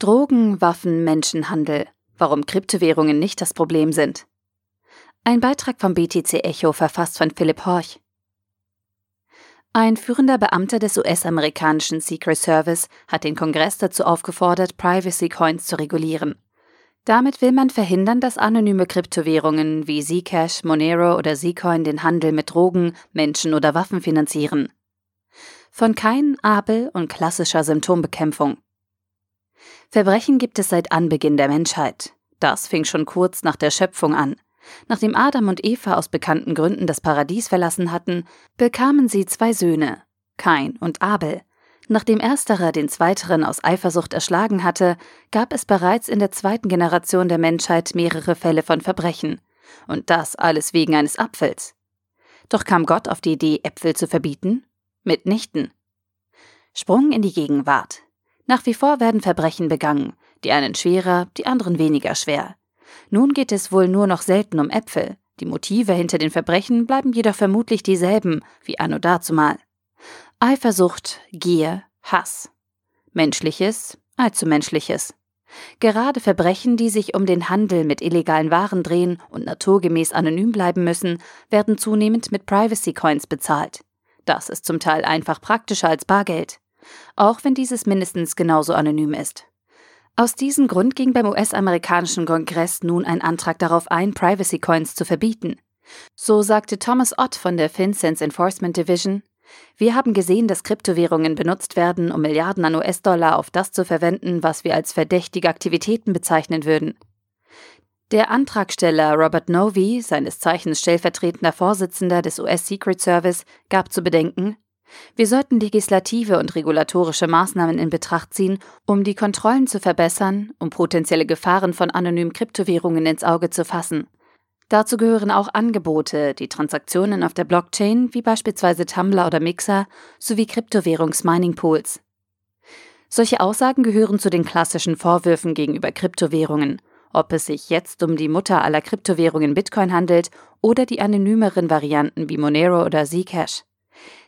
Drogen, Waffen, Menschenhandel. Warum Kryptowährungen nicht das Problem sind. Ein Beitrag vom BTC Echo verfasst von Philipp Horch. Ein führender Beamter des US-amerikanischen Secret Service hat den Kongress dazu aufgefordert, Privacy Coins zu regulieren. Damit will man verhindern, dass anonyme Kryptowährungen wie Zcash, Monero oder Zcoin den Handel mit Drogen, Menschen oder Waffen finanzieren. Von Kain, Abel und klassischer Symptombekämpfung. Verbrechen gibt es seit Anbeginn der Menschheit. Das fing schon kurz nach der Schöpfung an. Nachdem Adam und Eva aus bekannten Gründen das Paradies verlassen hatten, bekamen sie zwei Söhne, Kain und Abel. Nachdem ersterer den zweiteren aus Eifersucht erschlagen hatte, gab es bereits in der zweiten Generation der Menschheit mehrere Fälle von Verbrechen. Und das alles wegen eines Apfels. Doch kam Gott auf die Idee, Äpfel zu verbieten? Mitnichten. Sprung in die Gegenwart. Nach wie vor werden Verbrechen begangen, die einen schwerer, die anderen weniger schwer. Nun geht es wohl nur noch selten um Äpfel. Die Motive hinter den Verbrechen bleiben jedoch vermutlich dieselben wie anno dazumal. Eifersucht, Gier, Hass. Menschliches, allzu menschliches. Gerade Verbrechen, die sich um den Handel mit illegalen Waren drehen und naturgemäß anonym bleiben müssen, werden zunehmend mit Privacy Coins bezahlt. Das ist zum Teil einfach praktischer als Bargeld auch wenn dieses mindestens genauso anonym ist. Aus diesem Grund ging beim US-amerikanischen Kongress nun ein Antrag darauf ein, Privacy Coins zu verbieten. So sagte Thomas Ott von der FinCENS Enforcement Division, wir haben gesehen, dass Kryptowährungen benutzt werden, um Milliarden an US-Dollar auf das zu verwenden, was wir als verdächtige Aktivitäten bezeichnen würden. Der Antragsteller Robert Novi, seines Zeichens stellvertretender Vorsitzender des US Secret Service, gab zu bedenken, wir sollten legislative und regulatorische Maßnahmen in Betracht ziehen, um die Kontrollen zu verbessern, um potenzielle Gefahren von anonymen Kryptowährungen ins Auge zu fassen. Dazu gehören auch Angebote, die Transaktionen auf der Blockchain, wie beispielsweise Tumblr oder Mixer, sowie Kryptowährungs-Mining-Pools. Solche Aussagen gehören zu den klassischen Vorwürfen gegenüber Kryptowährungen, ob es sich jetzt um die Mutter aller Kryptowährungen Bitcoin handelt oder die anonymeren Varianten wie Monero oder Zcash.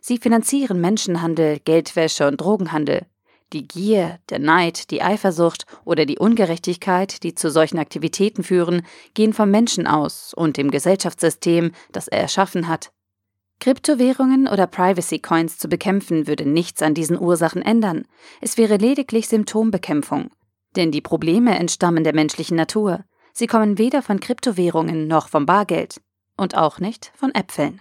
Sie finanzieren Menschenhandel, Geldwäsche und Drogenhandel. Die Gier, der Neid, die Eifersucht oder die Ungerechtigkeit, die zu solchen Aktivitäten führen, gehen vom Menschen aus und dem Gesellschaftssystem, das er erschaffen hat. Kryptowährungen oder Privacy Coins zu bekämpfen würde nichts an diesen Ursachen ändern. Es wäre lediglich Symptombekämpfung. Denn die Probleme entstammen der menschlichen Natur. Sie kommen weder von Kryptowährungen noch vom Bargeld. Und auch nicht von Äpfeln.